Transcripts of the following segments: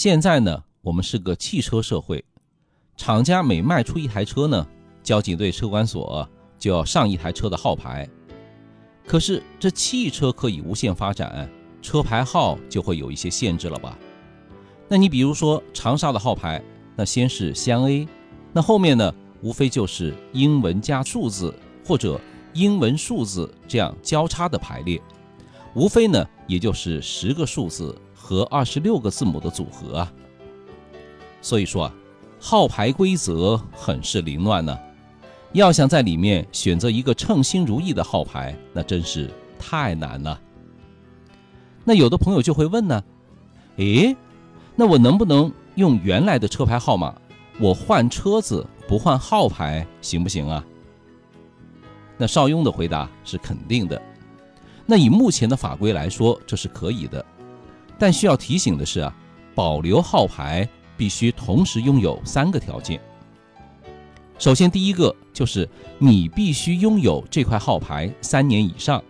现在呢，我们是个汽车社会，厂家每卖出一台车呢，交警队车管所就要上一台车的号牌。可是这汽车可以无限发展，车牌号就会有一些限制了吧？那你比如说长沙的号牌，那先是湘 A，那后面呢，无非就是英文加数字或者英文数字这样交叉的排列，无非呢也就是十个数字和二十六个字母的组合啊。所以说啊，号牌规则很是凌乱呢。要想在里面选择一个称心如意的号牌，那真是太难了。那有的朋友就会问呢，诶，那我能不能用原来的车牌号码？我换车子不换号牌行不行啊？那邵雍的回答是肯定的。那以目前的法规来说，这是可以的。但需要提醒的是啊，保留号牌必须同时拥有三个条件。首先，第一个就是你必须拥有这块号牌三年以上。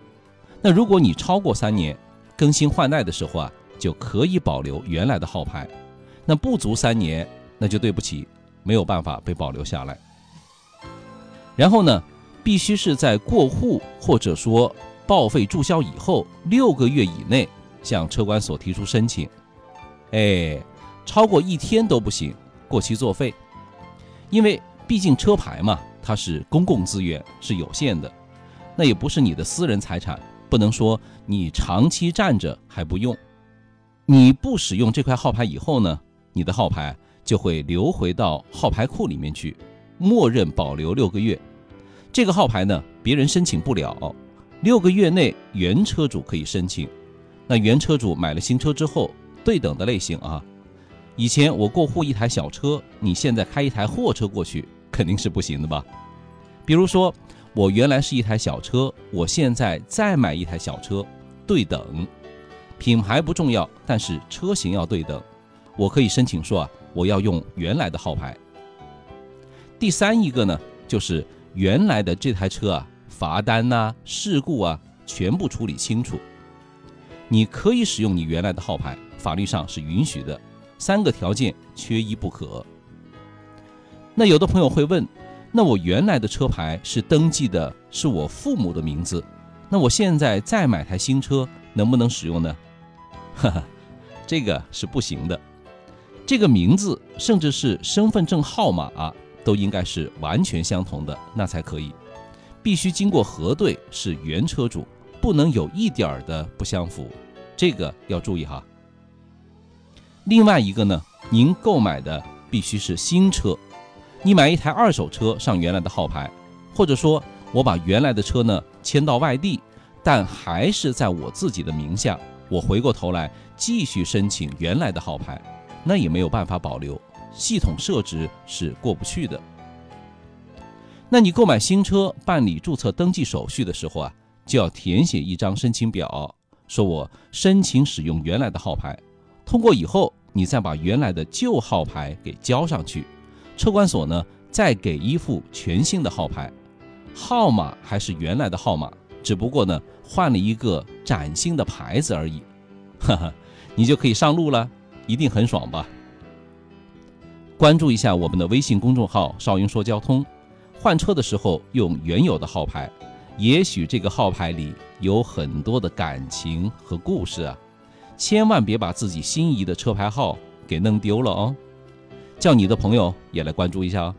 那如果你超过三年，更新换代的时候啊，就可以保留原来的号牌。那不足三年，那就对不起，没有办法被保留下来。然后呢，必须是在过户或者说报废注销以后六个月以内向车管所提出申请。哎，超过一天都不行，过期作废，因为。毕竟车牌嘛，它是公共资源，是有限的，那也不是你的私人财产，不能说你长期占着还不用。你不使用这块号牌以后呢，你的号牌就会流回到号牌库里面去，默认保留六个月。这个号牌呢，别人申请不了，六个月内原车主可以申请。那原车主买了新车之后，对等的类型啊，以前我过户一台小车，你现在开一台货车过去。肯定是不行的吧？比如说，我原来是一台小车，我现在再买一台小车，对等，品牌不重要，但是车型要对等。我可以申请说啊，我要用原来的号牌。第三一个呢，就是原来的这台车啊，罚单呐、事故啊，全部处理清楚。你可以使用你原来的号牌，法律上是允许的。三个条件缺一不可。那有的朋友会问，那我原来的车牌是登记的是我父母的名字，那我现在再买台新车能不能使用呢？哈哈，这个是不行的。这个名字甚至是身份证号码，都应该是完全相同的，那才可以。必须经过核对是原车主，不能有一点的不相符，这个要注意哈。另外一个呢，您购买的必须是新车。你买一台二手车上原来的号牌，或者说我把原来的车呢迁到外地，但还是在我自己的名下，我回过头来继续申请原来的号牌，那也没有办法保留，系统设置是过不去的。那你购买新车办理注册登记手续的时候啊，就要填写一张申请表，说我申请使用原来的号牌，通过以后，你再把原来的旧号牌给交上去。车管所呢，再给一副全新的号牌，号码还是原来的号码，只不过呢换了一个崭新的牌子而已，哈哈，你就可以上路了，一定很爽吧？关注一下我们的微信公众号“少云说交通”，换车的时候用原有的号牌，也许这个号牌里有很多的感情和故事啊，千万别把自己心仪的车牌号给弄丢了哦。叫你的朋友也来关注一下哦。